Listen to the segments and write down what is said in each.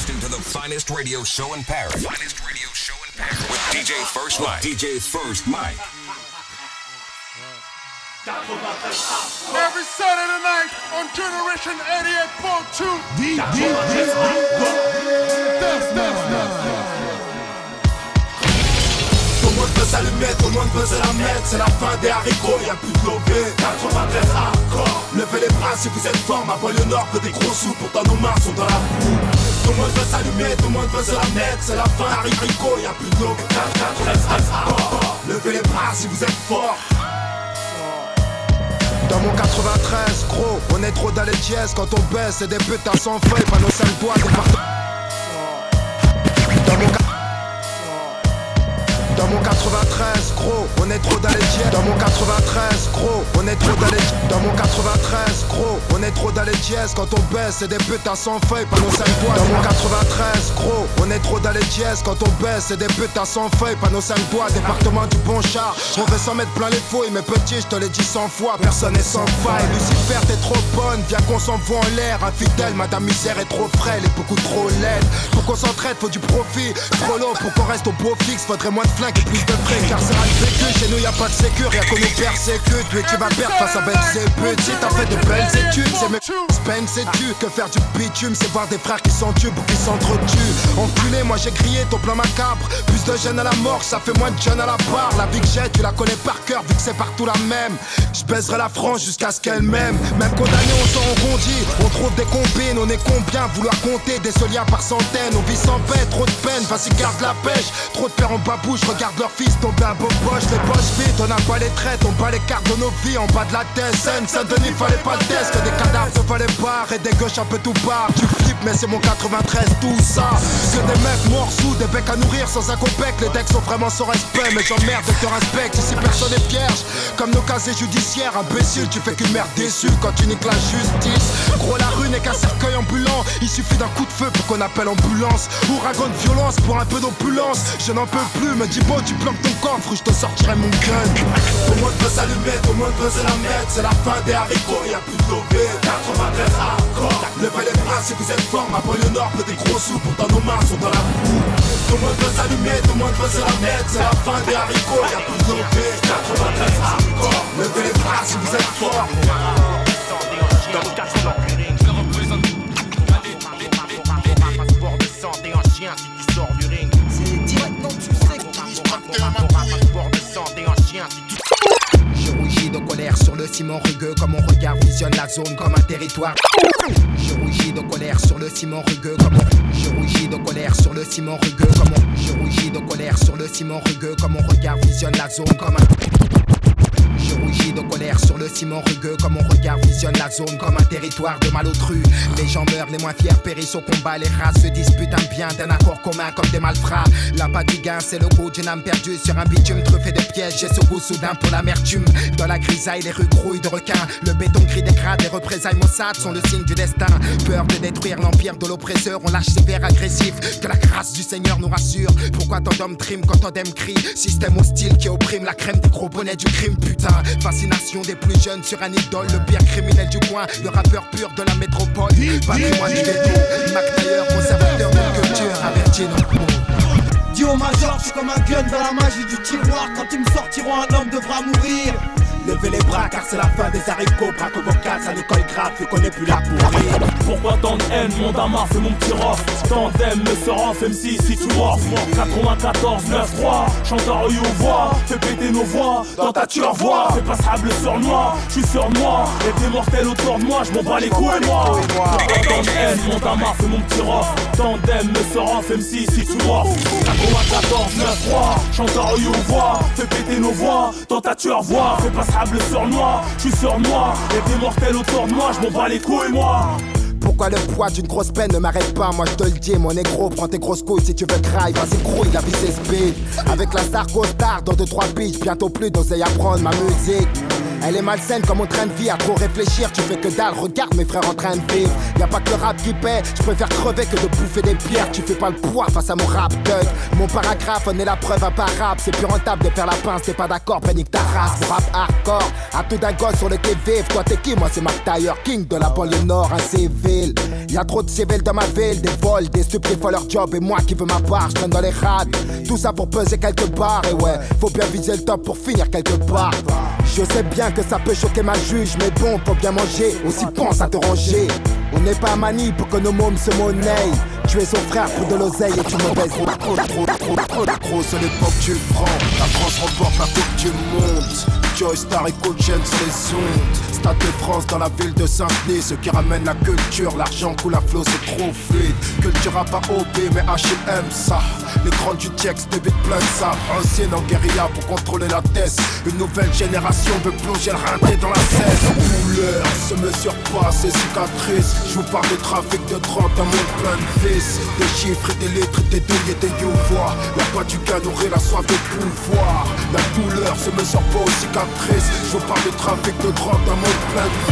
listening to the finest radio show in Paris. Finest radio show in Paris with DJ First Mike. DJ First Mike. Every Saturday night on Generation 88.2. DJ That's, that's, that's. Tout le monde veut s'allumer, tout le monde veut se la mettre C'est la fin des haricots, y'a plus de lové 93 hardcore Levez les bras si vous êtes fort Ma banlieue nord fait des gros sous Pourtant nos mains sont dans la boue Tout le monde veut s'allumer, tout le monde veut se la mettre C'est la fin haricots, y'a plus de lové 93 hardcore Levez les bras si vous êtes fort. Dans mon 93, gros, on est trop dans les dièses. Quand on baisse, c'est des putains sans feuilles. Pas nos sales doigts, des partout 93, gros, on est trop dans les dièses. Dans mon 93, gros, on est trop dans les Dans mon 93, gros, on est trop dans les dièses. Quand on baisse, c'est des putains sans feuilles, pas nos 5 doigts. Dans mon 93, gros, on est trop dans les dièses. Quand on baisse, c'est des putains sans feuilles, pas nos 5 doigts. Département du bon char, on veut s'en mettre plein les fouilles. Mais petit, je te l'ai dit 100 fois, personne n'est sans faille. Lucifer, t'es trop bonne, viens qu'on s'envoie en l'air. Infidèle, madame misère est trop frêle et beaucoup trop laide. Pour qu'on s'entraide, faut du profit. Trop long pour qu'on reste au beau fixe, faudrait moins de flingues et plus de frais Carcéral vécu, chez nous y'a pas de sécur, y'a qu'on nous persécute. Mais tu vas perdre face à belles et Si t'as fait de belles études, c'est mes peine sais-tu Que faire du bitume, c'est voir des frères qui s'entubent ou qui s'entretuent. Enculé, moi j'ai crié ton plan macabre. Plus de jeunes à la mort, ça fait moins de jeunes à la barre. La vie que j'ai, tu la connais par cœur vu que c'est partout la même. Je baiserai la France jusqu'à ce qu'elle m'aime. Même condamné, on s'en rebondit On trouve des combines, on est combien Vouloir compter des soliens par centaines. On vit sans paix, trop de peine, vas-y garde la pêche. Trop de pères en babouche, regarde leur fils tomber un beau poche Les poches vides, on n'a pas les traites On bat les cartes de nos vies. En bas de la tête Seine, Saint-Denis, fallait pas le test. Que des cadavres, ne fallait pas. Et des gauches un peu tout part. Tu flippes mais c'est mon 93 tout ça. Que des mecs morts sous des becs à nourrir sans un copec Les decks sont vraiment sans respect Mais j'emmerde et te respecte. Ici personne est vierge. Comme nos casiers judiciaires Imbécile tu fais qu'une merde déçue Quand tu niques la justice. Gros la rue n'est qu'un cercueil ambulant. Il suffit d'un coup de feu pour qu'on appelle ambulance. Ouragan de violence pour un peu d'opulence. Je n'en peux plus me dis bon tu planques ton coffre Je te sortirai mon gun le s'allumer, tout le monde veut se la mettre C'est la fin des haricots, y'a plus de lové 93 hardcore Levez les bras si vous êtes fort Ma banlieue nord fait des gros sous Pourtant nos mains sont dans la boue le s'allumer, tout le monde veut se la mettre C'est la fin des haricots, y'a plus de lové 93 hardcore Levez les bras si vous êtes fort Je rougis colère sur le ciment rugueux Comme mon regard visionne la zone comme un territoire. Je rougis de colère sur le ciment rugueux Comme mon... Je rougis de colère sur le ciment rugueux Comme mon... Je rougis de colère sur le ciment rugueux Comme mon regard visionne la zone comme un... Je rougis de colère sur le ciment rugueux Comme mon regard visionne la zone comme un territoire de malotru Les gens meurent, les moins fiers périssent au combat Les races se disputent un bien d'un accord commun comme des malfrats. La pas du gain c'est le goût d'une âme perdue Sur un bitume truffé de pièges. J'ai ce goût soudain pour l'amertume. Dans la grisaille les rues grouillent de requins. Le béton gris des crades, les représailles Mossad sont le signe du destin. Peur de détruire l'empire de l'oppresseur On lâche ses vers agressifs. Que la grâce du Seigneur nous rassure. Pourquoi tant d'hommes triment quand tant d'hommes crient? Système hostile qui opprime la crème des gros bonnets du crime putain Fascination des plus jeunes sur un idole, le pire criminel du coin, le rappeur pur de la métropole. Patrimoine du ghetto, Mac Taylor, conservateur de culture, averti. Dis au major, je suis comme un gun dans la magie du tiroir. Quand ils me sortiront, un homme devra mourir. Levez les bras car c'est la fin des haricots. Braque vocal, ça nous colle grave, qu'on est plus là pour rire Pourquoi tant de haine, mon damas, c'est mon petit rof. Tant d'aime, me sera FM6 si tu mords. 94, 9, 3, chanteur ou voix Fais péter nos voix, dans ta voix. Fais pas sable sur moi, je suis sur moi. Et des mortels autour de moi, je m'en bats les couilles moi Mon damas, c'est mon petit rof Tant d'aime, me sera FM6 si tu mords 94, 9, 3, chanteur ou voix. Fais péter nos voix, dans ta tueur voix. Fais pas sable sur moi, je sur moi. Et des mortels autour de moi, je m'en bats les couilles moi. Pourquoi le poids d'une grosse peine ne m'arrête pas? Moi je te le dis, mon négro, prends tes grosses couilles si tu veux cry. Vas-y grouille, la vie c'est speed. Avec la star star dans 2-3 pitch Bientôt plus d'oseille à prendre ma musique Elle est malsaine comme mon train de vie, à trop réfléchir, tu fais que dalle, regarde mes frères en train de vivre. Y a pas que le rap qui paie, je préfère crever que de bouffer des pierres, tu fais pas le poids face à mon rap thug. Mon paragraphe on est la preuve imparable, c'est plus rentable de faire la pince, t'es pas d'accord, panique ta race. Rap hardcore, à tout d'un gosse sur le TV, toi t'es qui, moi c'est Mac Taylor, king de la banlieue nord, un civil. Y a trop de civils dans ma ville, des vols, des stupés font leur job et moi qui veux ma part, je dans les rats. Tout ça pour peser quelques barres, et ouais, faut bien viser le top pour finir quelque part. Je sais bien que ça peut choquer ma juge, mais bon, faut bien manger, aussi pense à te ranger. On n'est pas Mani pour que nos mômes se monnaient. Tu es son frère pour de l'oseille et tu me baises. Trop, trop, trop, trop, trop, trop, c'est l'époque tu prends. La France remporte la coupe du monde. Joy Star et Coach les ondes. Stade de France dans la ville de Saint-Denis. Ce qui ramène la culture, l'argent coule à flot, c'est trop fluide. Culture à pas OP, mais HM ça. L'écran du texte débute plein de ça. Ancienne en guérilla pour contrôler la tête. Une nouvelle génération veut plonger le rinté dans la cesse. Couleur se mesure pas ses cicatrices. Je vous parle de trafic de 30 un monde plein de vis. Des chiffres et des lettres, des douilles et des youvois. Y'a pas du gain nourrir la soif de pouvoir. La douleur se mesure pas aux cicatrices. Je vous parle de trafic de 30 un monde plein de.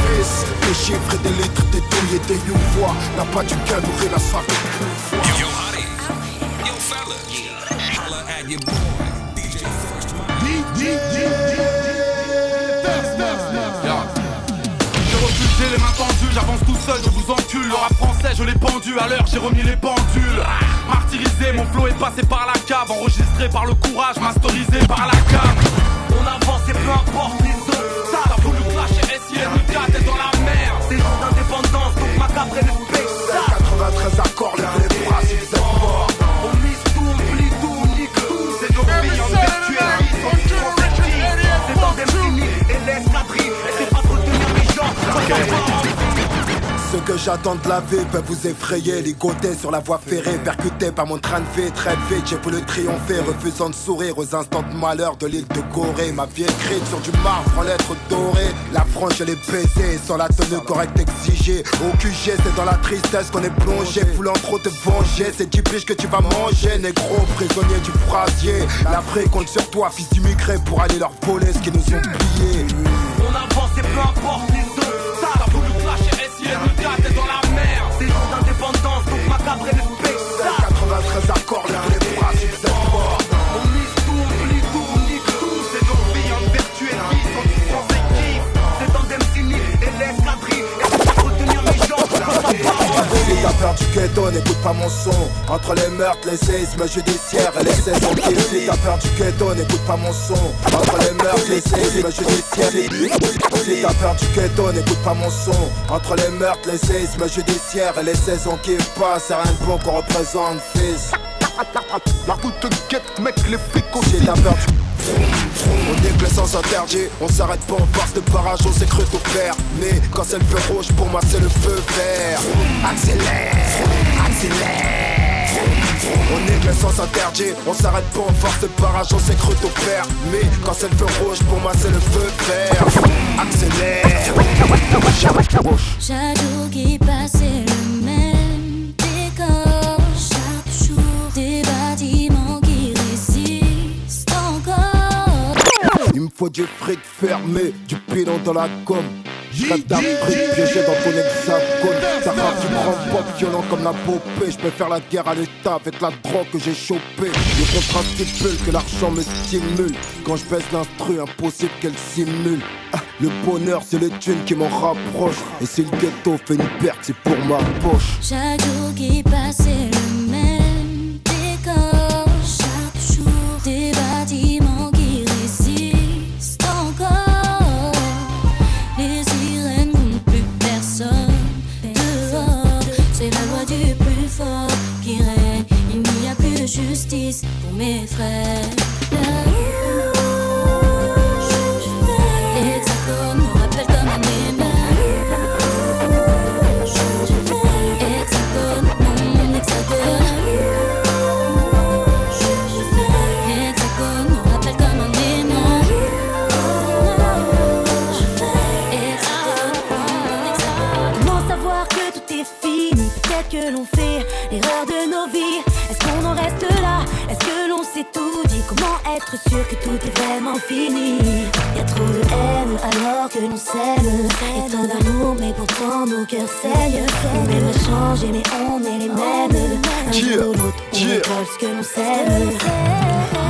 Des les mains tendues, j'avance tout seul, je vous encule. Le rap français, je l'ai pendu à l'heure, j'ai remis les pendules. Martyrisé, mon flow est passé par la cave, enregistré par le courage, masterisé par la cave. On avance et peu importe d'indépendance, donc macabre et le que j'attends de la vie peut vous effrayer. Ligoté sur la voie ferrée, percuté par mon train de vie Très vite, j'ai voulu triompher, refusant de sourire Aux instants de malheur de l'île de Gorée Ma vie écrite sur du marbre en lettres dorées. La frange je l'ai baisée, sans la tenue correcte exigée. Au QG c'est dans la tristesse qu'on est plongé. Voulant trop te venger, c'est du biche que tu vas manger Négro, prisonnier du brasier. L'Afrique compte sur toi, fils d'immigré Pour aller leur voler ce qu'ils nous ont pillé On avance et peu importe les Si t'as peur du ghetto, n'écoute pas mon son. Entre les meurtres, les séismes judiciaires et les saisons qui Si t'as peur du ghetto, n'écoute pas mon son. Entre les meurtres, les séismes judiciaires Si t'as peur du ghetto, n'écoute pas mon son. Entre les meurtres, les séismes judiciaires et les saisons qui passent. C'est rien de bon qu'on représente, fils. La route te guette, mec, les flics Si t'as peur du on déplace sans interdit, on s'arrête pas en face de barrage, on s'est cru tout faire Mais quand c'est le feu rouge, pour moi c'est le feu vert. Accélère, accélère. On est le sens interdit, on s'arrête pas en face de barrage, on s'est cru tout faire Mais quand c'est le feu rouge, pour moi c'est le feu vert. Accélère. Jour qui passe, Il me faut du fric fermé, du pilon dans la gomme. J'rêve d'Afrique piégé dans ton hexagone Ça rave du grand pop violent comme la popée Je peux faire la guerre à l'état avec la drogue que j'ai chopé Le contrat stipule que l'argent me stimule. Quand je baisse l'instru, impossible qu'elle simule. Ah, Le bonheur c'est les thunes qui m'en rapprochent. Et si le ghetto fait une perte c'est pour ma poche. Chaque jour qui passe, mes frères. Être sûr que tout est vraiment fini. Y a trop de haine alors que nous s'aime. Et tant d'amour mais pourtant nos cœurs saignent. On aimerait changer mais on est les mêmes. Un jour ou l'autre on Yeah. ce que l'on sème.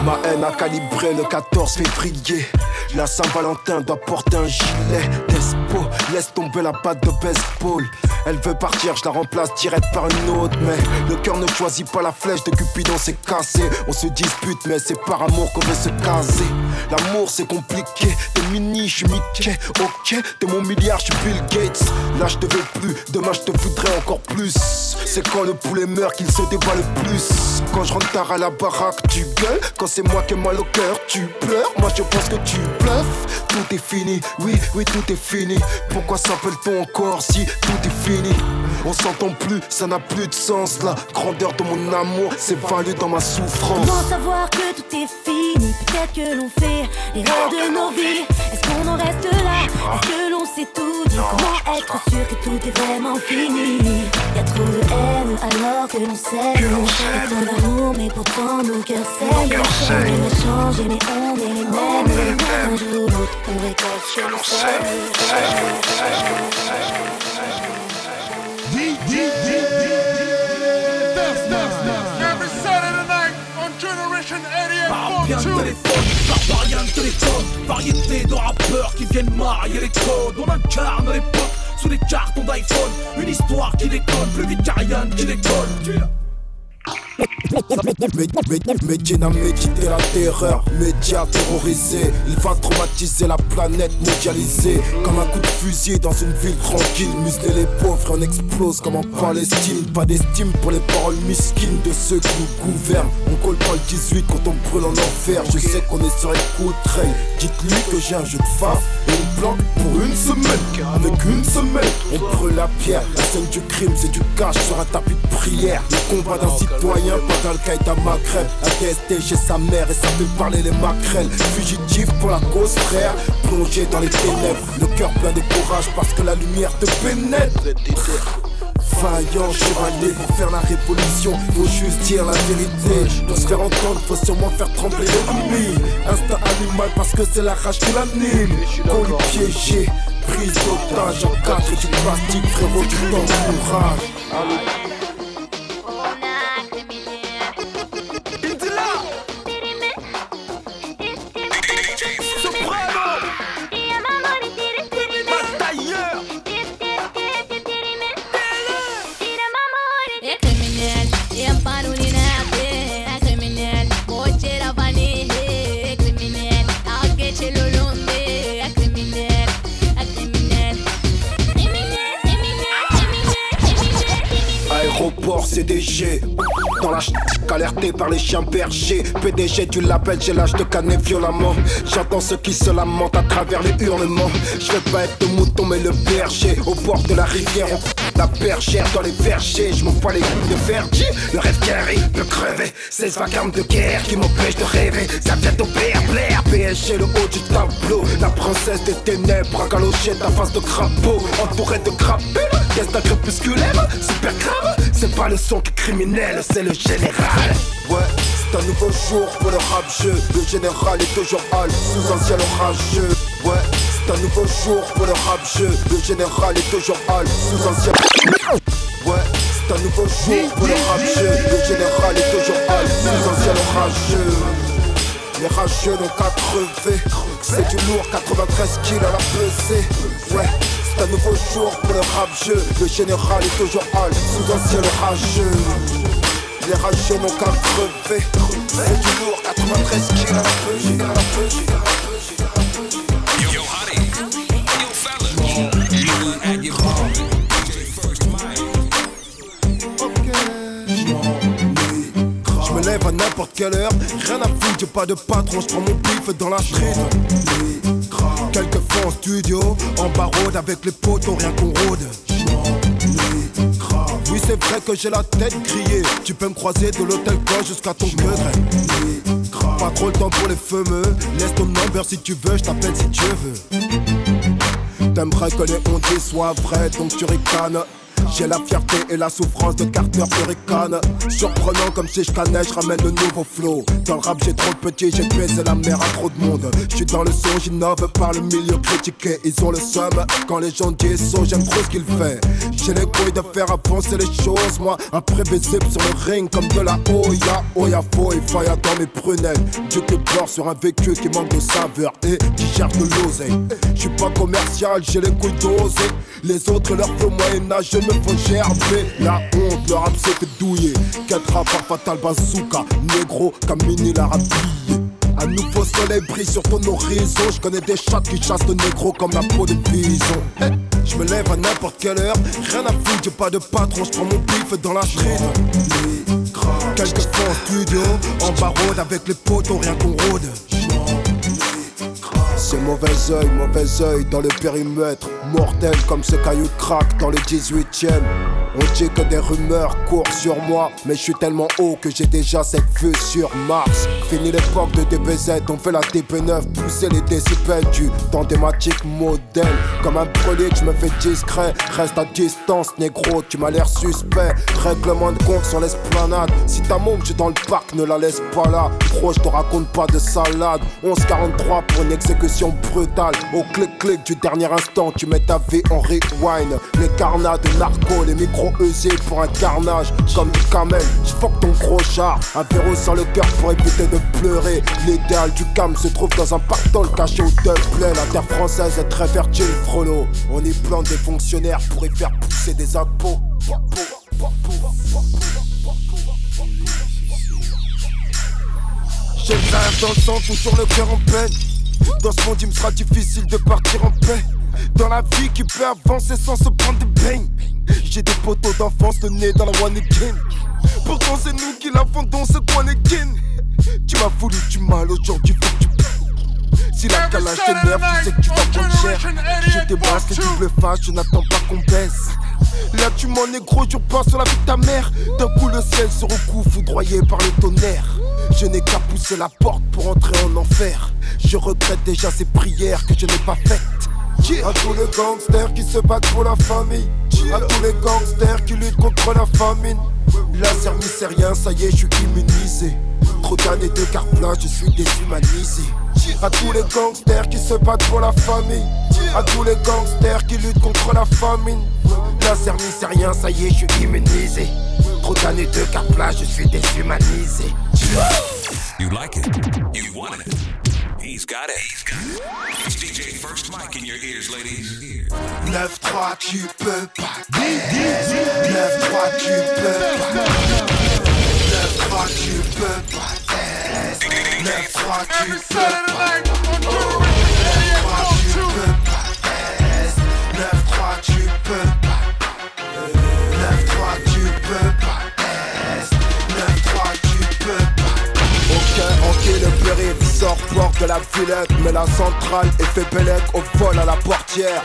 Ma haine a calibré le 14 février. La Saint-Valentin doit porter un gilet Laisse tomber la patte de baseball. Elle veut partir, je la remplace direct par une autre. Mais le cœur ne choisit pas la flèche de Cupidon, c'est cassé. On se dispute, mais c'est par amour qu'on veut se caser. L'amour c'est compliqué. T'es mini, je Mickey. Ok, t'es mon milliard, je suis Bill Gates. Là je te veux plus, demain je te voudrais encore plus. C'est quand le poulet meurt qu'il se débat le plus. Quand je rentre tard à la baraque, tu gueules. Quand c'est moi qui ai mal au cœur, tu pleures. Moi je pense que tu bluffes. Tout est fini, oui, oui, tout est fini. Pourquoi s'appelle-t-on encore si tout est fini? On s'entend plus, ça n'a plus de sens. La grandeur de mon amour s'est value dans ma souffrance. Comment savoir que tout est fini? Peut-être que l'on fait l'erreur de nos vies. Est-ce qu'on en reste là? Est-ce que l'on s'est tout dit? Comment être sûr que tout est vraiment fini? Y a trop de haine alors que l'on s'aime Tant d'amour mais pourtant nos cœurs saignent. On changer mais on est les mêmes. Un jour ou l'autre on récolte. Ce que l'on Every Saturday night on Generation 88 Bien de 42. téléphone, par variant de téléphone Variété de rappeurs qui viennent marier les codes. On incarne l'époque sous les cartons d'iPhone. Une histoire qui déconne plus vite qu'Ariane qui décolle Medina méditer la terreur, média terrorisé. Il va traumatiser la planète mondialisée. Comme un coup de fusil dans une ville tranquille. Museler les pauvres, on explose comme en Palestine. Pas d'estime pour les paroles mesquines de ceux qui nous gouvernent. On colle pas le 18 quand on brûle en enfer. Je sais qu'on est sur de trail. Dites-lui que j'ai un jeu de faf et une planque pour une semaine. Avec une semaine, on brûle la pierre. La scène du crime, c'est du cash sur un tapis de prière. Le combat d'un citoyen, pas d'Al-Qaïda Maghreb. Un DST chez sa mère et ça fait parler les maquerelles. Fugitif pour la cause, frère. Plongé dans les ténèbres, le cœur plein de courage parce que la lumière te pénètre. Vaillant chevalier pour faire la révolution, faut juste dire la vérité. Pour se faire entendre, faut sûrement faire trembler l'ennemi. Instinct animal parce que c'est la rage qui l'anime. Colis piégé, prise d'otage en quatre du plastique, frérot, tu t'encourages. É Dans la ch... alerté par les chiens bergers. PDG du label, j'ai l'âge de canner violemment. J'entends ceux qui se lamentent à travers les hurlements. Je veux pas être le mouton mais le berger. Au bord de la rivière, la bergère dans les vergers. Je m'en bats les coups de verger Le rêve arrive peut crever. 16 vacarmes de guerre qui m'empêchent de rêver. Ça vient au père, Blair. PSG le haut du tableau. La princesse des ténèbres à galocher ta face de crapaud. Entourée de crapules Destin crépusculaire, super grave C'est pas le son qui est criminel, c'est le général. Ouais, c'est un nouveau jour pour le rap jeu. Le général est toujours hal, sous un ciel orageux. Ouais, c'est un nouveau jour pour le rap jeu. Le général est toujours hal, sous un ciel Ouais, c'est un nouveau jour pour le rap jeu. Le général est toujours hal, sous un ciel orageux. Les rageux n'ont qu'à crever. C'est du lourd, 93 kills à la pesée. Ouais, c'est un nouveau jour pour le rap jeu Le général est toujours hal, sous un ciel rageux Les rageux n'ont qu'à crever C'est du lourd, 93 kills à la pesée à la pesée, à la pesée, à la pesée. Yo. Yo, fella. Je me lève à n'importe quelle heure, rien à foutre, j'ai pas de patron, je prends mon pif dans la street. Quelquefois en studio, en barode avec les potos, rien qu'on rôde. Oui, c'est vrai que j'ai la tête grillée. Tu peux me croiser de l'hôtel quoi jusqu'à ton degré. Pas trop le temps pour les fameux. Laisse ton number si tu veux, je t'appelle si tu veux. T'aimerais que les ondes soient vraies, donc tu ricanes. J'ai la fierté et la souffrance de Carter Hurricane. Surprenant comme si je cannais, je ramène le nouveau flow. Dans le rap, j'ai trop de petits, j'ai baisé la mer à trop de monde. Je suis dans le son, j'innove par le milieu critiqué. Ils ont le somme quand les gens disent so, j'aime trop ce qu'il fait. J'ai les couilles de faire avancer les choses, moi, imprévisible sur le ring comme de la Oya. Oya, faux et faille dans mes prunelles. Dieu que pleure sur un vécu qui manque de saveur et qui cherche de l'oseille. Je suis pas commercial, j'ai les couilles dosées. Les autres, leur flow moyen-âge, je me fais gerber. La honte, le rap s'est fait douiller. Quatre par fatal bazooka, négro, Camini la rapille. Un nouveau soleil brille sur ton horizon. Je connais des chats qui chassent de négro comme la peau de bison. Eh, je me lève à n'importe quelle heure, rien à foutre, j'ai pas de patron, je prends mon pif dans la street. Quelquefois en studio, en barode avec les potos, rien qu'on rôde. Mauvais oeil, mauvais oeil dans le périmètre. Mortel comme ce caillou crack dans le 18ème. On dit que des rumeurs courent sur moi, mais je suis tellement haut que j'ai déjà cette vue sur Mars. Fini l'époque de DBZ, on fait la TP9, pousser les décibels du temps thématique modèle. Comme un brûlé, je me fais discret, reste à distance, négro, tu m'as l'air suspect. Règlement de compte sur l'esplanade, si ta môme, je dans le parc, ne la laisse pas là. Gros, je te raconte pas de salade. 11-43 pour une exécution brutale. Au clic-clic du dernier instant, tu mets ta vie en rewind. Les carnats de narco, les micros usés pour un carnage. Comme du camel, j'fuck ton gros char. Un verrou sur le cœur pour éviter de pleurer. L'idéal du cam se trouve dans un pactole caché au Dublin. La terre française est très fertile, frollo. On y plante des fonctionnaires pour y faire pousser des impôts. J'ai le dans le sang, toujours le cœur en peine. Dans ce monde, il me sera difficile de partir en paix. Dans la vie qui peut avancer sans se prendre des bains. J'ai des poteaux d'enfance, le nez dans la one again. Pourtant, c'est nous qui la fondons, ce one again. Tu m'as voulu du mal, aujourd'hui faut que tu si la calage t'énerve, tu sais que tu vas prendre cher. Je débarque et double face, je n'attends pas qu'on baisse. Là, tu m'en es gros, je passe sur la vie de ta mère. D'un coup, le ciel se recouvre, foudroyé par le tonnerre. Je n'ai qu'à pousser la porte pour entrer en enfer. Je regrette déjà ces prières que je n'ai pas faites. À tous les gangsters qui se battent pour la famille. À tous les gangsters qui luttent contre la famine. La c'est rien, ça y est, je suis immunisé. Trop d'années de carte blanche, je suis déshumanisé. À tous les gangsters qui se battent pour la famille. À tous les gangsters qui luttent contre la famine. La c'est rien, ça y est, je suis immunisé. Trop d'années de carte blanche, je suis déshumanisé. You like it? You want it? He's got it. He's got it. It's DJ First Mike in your ears, ladies. 9-3, tu peux pas. 9-3, tu peux pas. 9-3, tu peux pas. 9-3, tu peux pas. 9-3, tu peux pas. 9-3, tu peux pas. Sort porte de la Villette Mais la centrale est fait bellec au vol à la portière.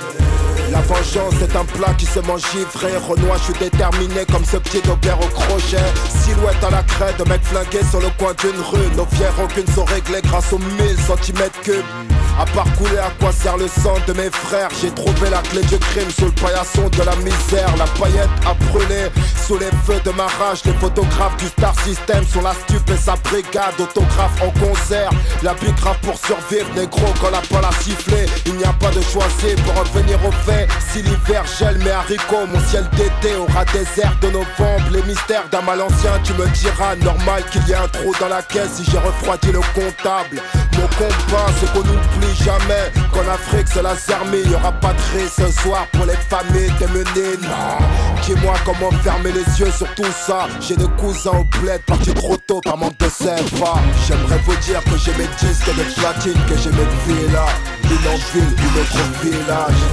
La vengeance est un plat qui se mange givré. Renoir, je suis déterminé comme ce pied d'auberge au crochet. Silhouette à la crête, mec flingué sur le coin d'une rue. Nos fières rancunes sont réglées grâce aux 1000 cm cubes à part couler à quoi sert le sang de mes frères? J'ai trouvé la clé du crime sous le paillasson de la misère. La paillette a brûlé sous les feux de ma rage. Les photographes du Star System sont la stupe et sa brigade. Autographe en concert. La big grave pour survivre négro quand la balle a sifflé Il n'y a pas de choisir pour revenir au fait. Si l'hiver gèle mes haricots Mon ciel d'été aura des airs de novembre. Les mystères d'un mal ancien tu me diras Normal qu'il y ait un trou dans la caisse Si j'ai refroidi le comptable Mon combat c'est qu'on n'oublie jamais qu'en Afrique c'est la y Y'aura pas de ce soir pour les familles démenées Non. Dis-moi comment fermer les yeux sur tout ça. J'ai des cousins au bled partis trop tôt par manque de CFA J'aimerais vous dire que j'ai mes disques de platine Que j'ai mes villas Une en ville, une autre village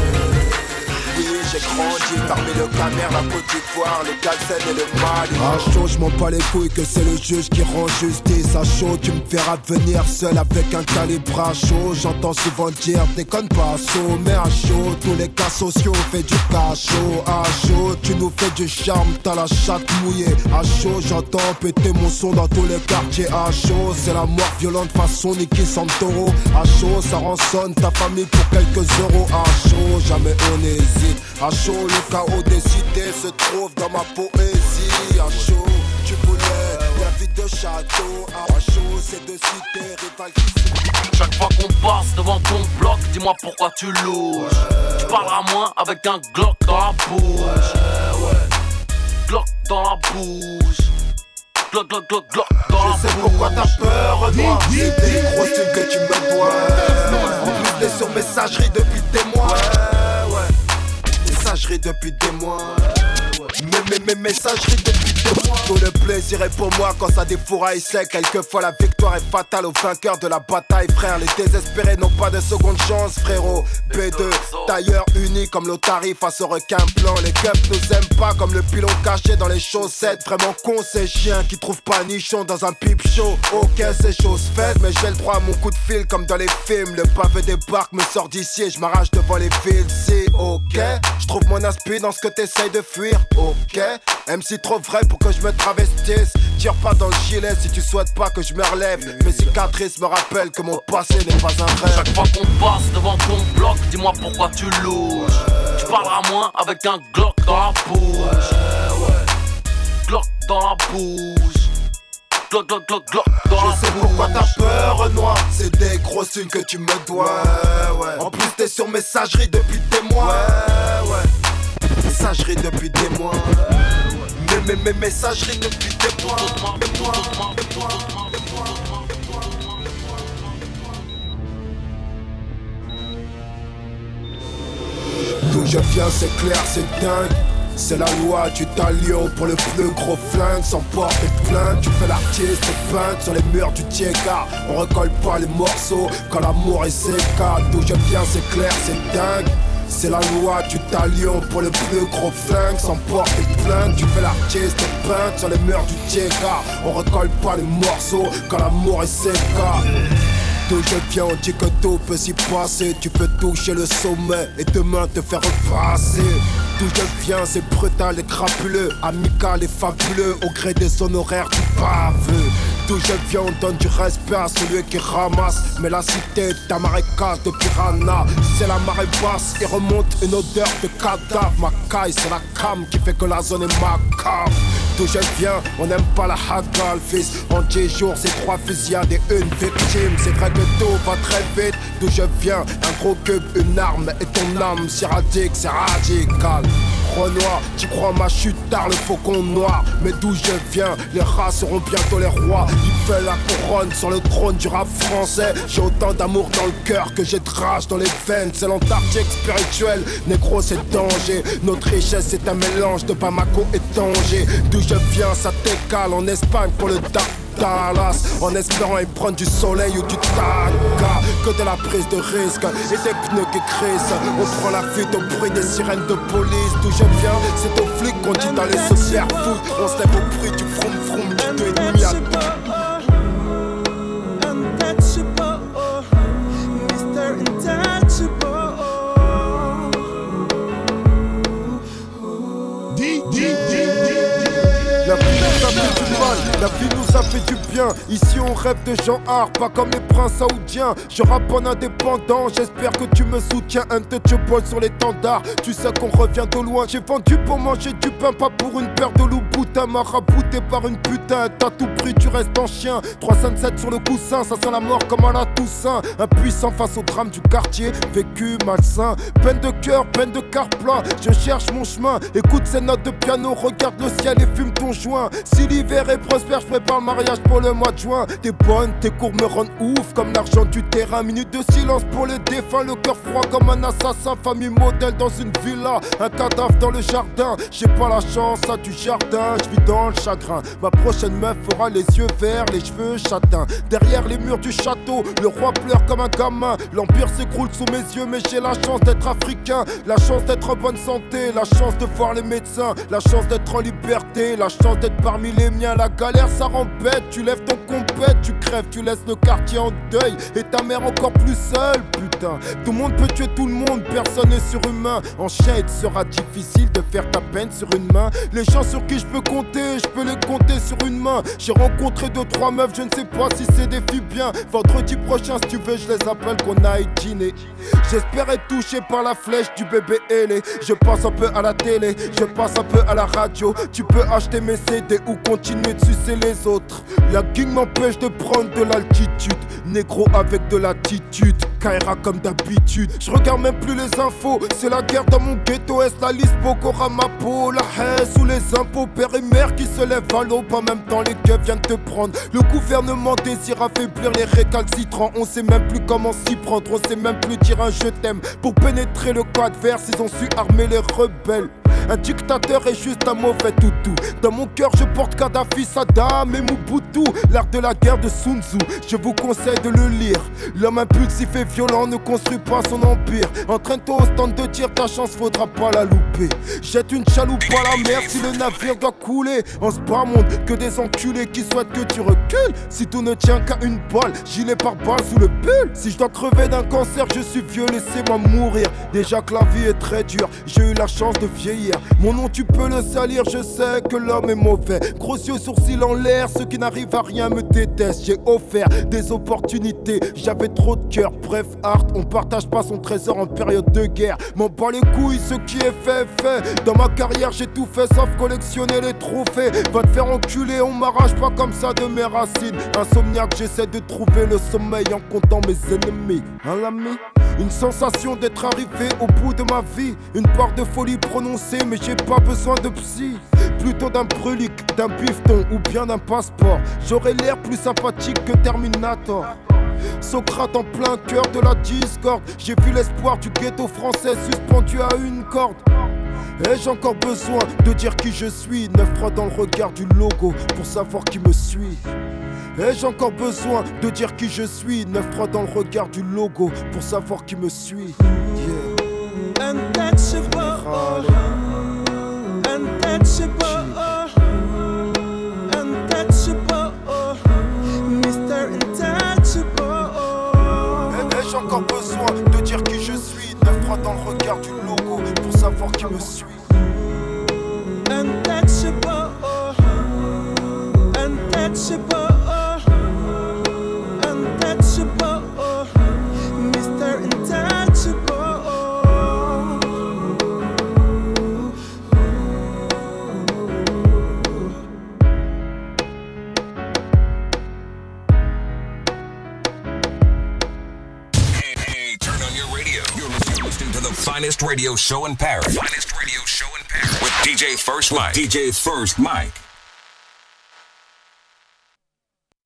j'ai grandi parmi le Camer, la Côte d'Ivoire, le Galsen et le Mali. À chaud, je m'en bats les couilles que c'est le juge qui rend justice. À chaud, tu me feras venir seul avec un calibre à chaud. J'entends souvent dire, déconne pas, chaud, mais à chaud, tous les cas sociaux fait du cachot. À chaud, tu nous fais du charme, t'as la chatte mouillée. À chaud, j'entends péter mon son dans tous les quartiers. À chaud, c'est la mort violente façon Niki Santoro. À chaud, ça rançonne ta famille pour quelques euros. À chaud, jamais on hésite À chaud, le chaos des idées se trouve dans ma poésie. À chaud, tu voulais la vie de château. À chaud, c'est de cité rival qui Chaque fois qu'on passe devant ton bloc, dis-moi pourquoi tu louches. Tu parleras moins avec un Glock dans la bouche. Glock dans la bouche. Glock, glock, glock, glock dans la Je sais pourquoi t'as peur, Renoir. C'est des gros trucs que tu me dois. En plus, t'es sur messagerie depuis des mois. Depuis des mois. Mais, mais, mais messagerie depuis des mois. Tout le plaisir est pour moi quand ça défouraille sec. Quelquefois la victoire est fatale aux vainqueurs de la bataille, frère. Les désespérés n'ont pas de seconde chance, frérot. B2, tailleur uni comme l'Otari face au requin blanc. Les keufs nous aiment pas comme le pilon caché dans les chaussettes. Vraiment con ces chiens qui trouvent pas nichon dans un pipe show. Ok, c'est chose faite, mais j'ai le droit à mon coup de fil comme dans les films. Le pavé débarque, me sort d'ici et je m'arrache devant les fils. Si, ok, je trouve mon inspi dans ce que t'essayes de fuir. Ok, MC trop vrai pour que je me travestisse. Tire pas dans le gilet si tu souhaites pas que je me relève. Mes cicatrices me rappellent que mon passé n'est pas un rêve. Chaque fois qu'on passe devant ton bloc, dis-moi pourquoi tu louches. Tu parleras moins avec un Glock dans la bouche. Glock dans la bouche. Glock, glock, glock, glock dans la Je sais pourquoi t'as peur, Renoir. C'est des grosses thunes que tu me dois. En plus, t'es sur messagerie depuis des mois. Messagerie depuis des mois. Messagerie depuis des mois. D'où je viens, c'est clair, c'est dingue. C'est la loi du talion pour le plus gros flingue Sans porter plainte, tu fais l'artiste et peinte sur les murs du Tiega On recolle pas les morceaux quand l'amour est séca D'où je viens c'est clair, c'est dingue c'est la loi du talion pour le plus gros flingue Sans porter plainte, tu fais l'artiste et peinte sur les murs du Tiega On recolle pas les morceaux quand l'amour est séca D'où je viens, on dit que tout peut s'y passer. Tu peux toucher le sommet et demain te faire repasser. D'où je viens, c'est brutal et crapuleux, amical et fabuleux, au gré des honoraires du baveux. D'où je viens, on donne du respect à celui qui ramasse. Mais la cité est un marécage de piranha. C'est la marée basse, il remonte une odeur de cadavre. Ma caille, c'est la cam qui fait que la zone est macabre. D'où je viens, on n'aime pas la hagale, fils. En 10 jours, c'est trois fusillades et une victime. C'est vrai que tout va très vite. D'où je viens, un gros cube, une arme et ton âme. Si radique, c'est radical. Tu crois ma chute tard, le faucon noir. Mais d'où je viens, les rats seront bientôt les rois. Il fait la couronne sur le trône du rap français. J'ai autant d'amour dans le cœur que j'ai de rage dans les veines. C'est l'Antarctique spirituel, négro, c'est danger. Notre richesse, c'est un mélange de Bamako et Tanger. D'où je viens, ça t'écale en Espagne pour le Dakar. Dallas En espérant y prendre du soleil ou du taga Que de la prise de risque et des pneus qui crissent. On prend la fuite au bruit des sirènes de police. D'où je viens, c'est aux flics qu'on dit d'aller se faire foutre On se lève au bruit du la vie nous a fait du bien. Ici on rêve de gens art, pas comme les princes saoudiens. Je rappe en indépendant, j'espère que tu me soutiens. Un touchable sur l'étendard, tu sais qu'on revient de loin. J'ai vendu pour manger du pain, pas pour une paire de loups boutins. Marabouté par une putain, t'as tout pris, tu restes en chien. 357 sur le coussin, ça sent la mort comme à la Toussaint. Impuissant face au drame du quartier, vécu malsain. Peine de cœur, peine de car plat, je cherche mon chemin. Écoute ces notes de piano, regarde le ciel et fume ton joint. Si l'hiver est prospère, je prépare le mariage pour le mois de juin. T'es bonne, tes cours me rendent ouf comme l'argent du terrain. Minute de silence pour les défunts, le cœur froid comme un assassin. Famille modèle dans une villa, un cadavre dans le jardin. J'ai pas la chance à du jardin, je vis dans le chagrin. Ma prochaine meuf aura les yeux verts, les cheveux châtains. Derrière les murs du château, le roi pleure comme un gamin. L'empire s'écroule sous mes yeux, mais j'ai la chance d'être africain. La chance d'être en bonne santé, la chance de voir les médecins, la chance d'être en liberté, la chance d'être parmi les miens. La galère, ça rend bête. Tu lèves ton compète, tu crèves, tu laisses le quartier en deuil. Et ta mère encore plus seule, putain. Tout le monde peut tuer tout le monde, personne n'est surhumain. En il sera difficile de faire ta peine sur une main. Les gens sur qui je peux compter, je peux les compter sur une main. J'ai rencontré deux, trois meufs, je ne sais pas si c'est des filles bien. Vendredi prochain, si tu veux, je les appelle qu'on aille dîner. J'espère être touché par la flèche du bébé ailé. Je passe un peu à la télé, je passe un peu à la radio. Tu peux acheter mes CD ou continuer de sucer les autres. La gang m'empêche de prendre de l'altitude. Négro avec de l'attitude. Kaira comme d'habitude. Je regarde même plus les infos. C'est la guerre dans mon ghetto. Est-ce la liste Boko Ramapo La haine sous les impôts. Père et mère qui se lèvent à l'aube. En même temps, les keufs viennent te prendre. Le gouvernement désire affaiblir les récalcitrants. On sait même plus comment s'y prendre. On sait même plus dire un je t'aime. Pour pénétrer le code adverse, ils ont su armer les rebelles. Un dictateur est juste un mauvais toutou. Dans mon cœur, je porte Kadhafi, Saddam et Mobutu. L'art de la guerre de Sun Tzu, je vous conseille de le lire. L'homme impulsif et violent ne construit pas son empire. Entraîne-toi au stand de tir, ta chance faudra pas la louper. Jette une chaloupe à la mer si le navire doit couler. En ce bas monde, que des enculés qui souhaitent que tu recules. Si tout ne tient qu'à une balle, gilet par balle sous le pull. Si je dois crever d'un cancer, je suis vieux, laissez-moi mourir. Déjà que la vie est très dure, j'ai eu la chance de vieillir. Mon nom, tu peux le salir, je sais que l'homme est mauvais. Gros yeux, sourcils en l'air, ceux qui n'arrivent à rien me détestent. J'ai offert des opportunités, j'avais trop de cœur. Bref, art, on partage pas son trésor en période de guerre. M'en bats les couilles, ce qui est fait, fait. Dans ma carrière, j'ai tout fait sauf collectionner les trophées. Va te faire enculer, on m'arrache pas comme ça de mes racines. Insomniaque, j'essaie de trouver le sommeil en comptant mes ennemis. Hein, ami? Une sensation d'être arrivé au bout de ma vie. Une part de folie prononcée, mais j'ai pas besoin de psy. Plutôt d'un brelic, d'un bifton ou bien d'un passeport. J'aurais l'air plus sympathique que Terminator. Socrate en plein cœur de la discorde. J'ai vu l'espoir du ghetto français suspendu à une corde. Ai-je encore besoin de dire qui je suis? 9-3 dans le regard du logo pour savoir qui me suit. Ai-je encore besoin de dire qui je suis? 9-3 dans le regard du logo pour savoir qui me suit. Yeah. Untouchable, untouchable, untouchable, Mr. Untouchable. Ai-je encore besoin de dire qui je suis? 9-3 dans le regard du logo pour savoir qui me suit. Radio show in Paris. Finest radio show in Paris with DJ First Mike. DJ First Mike.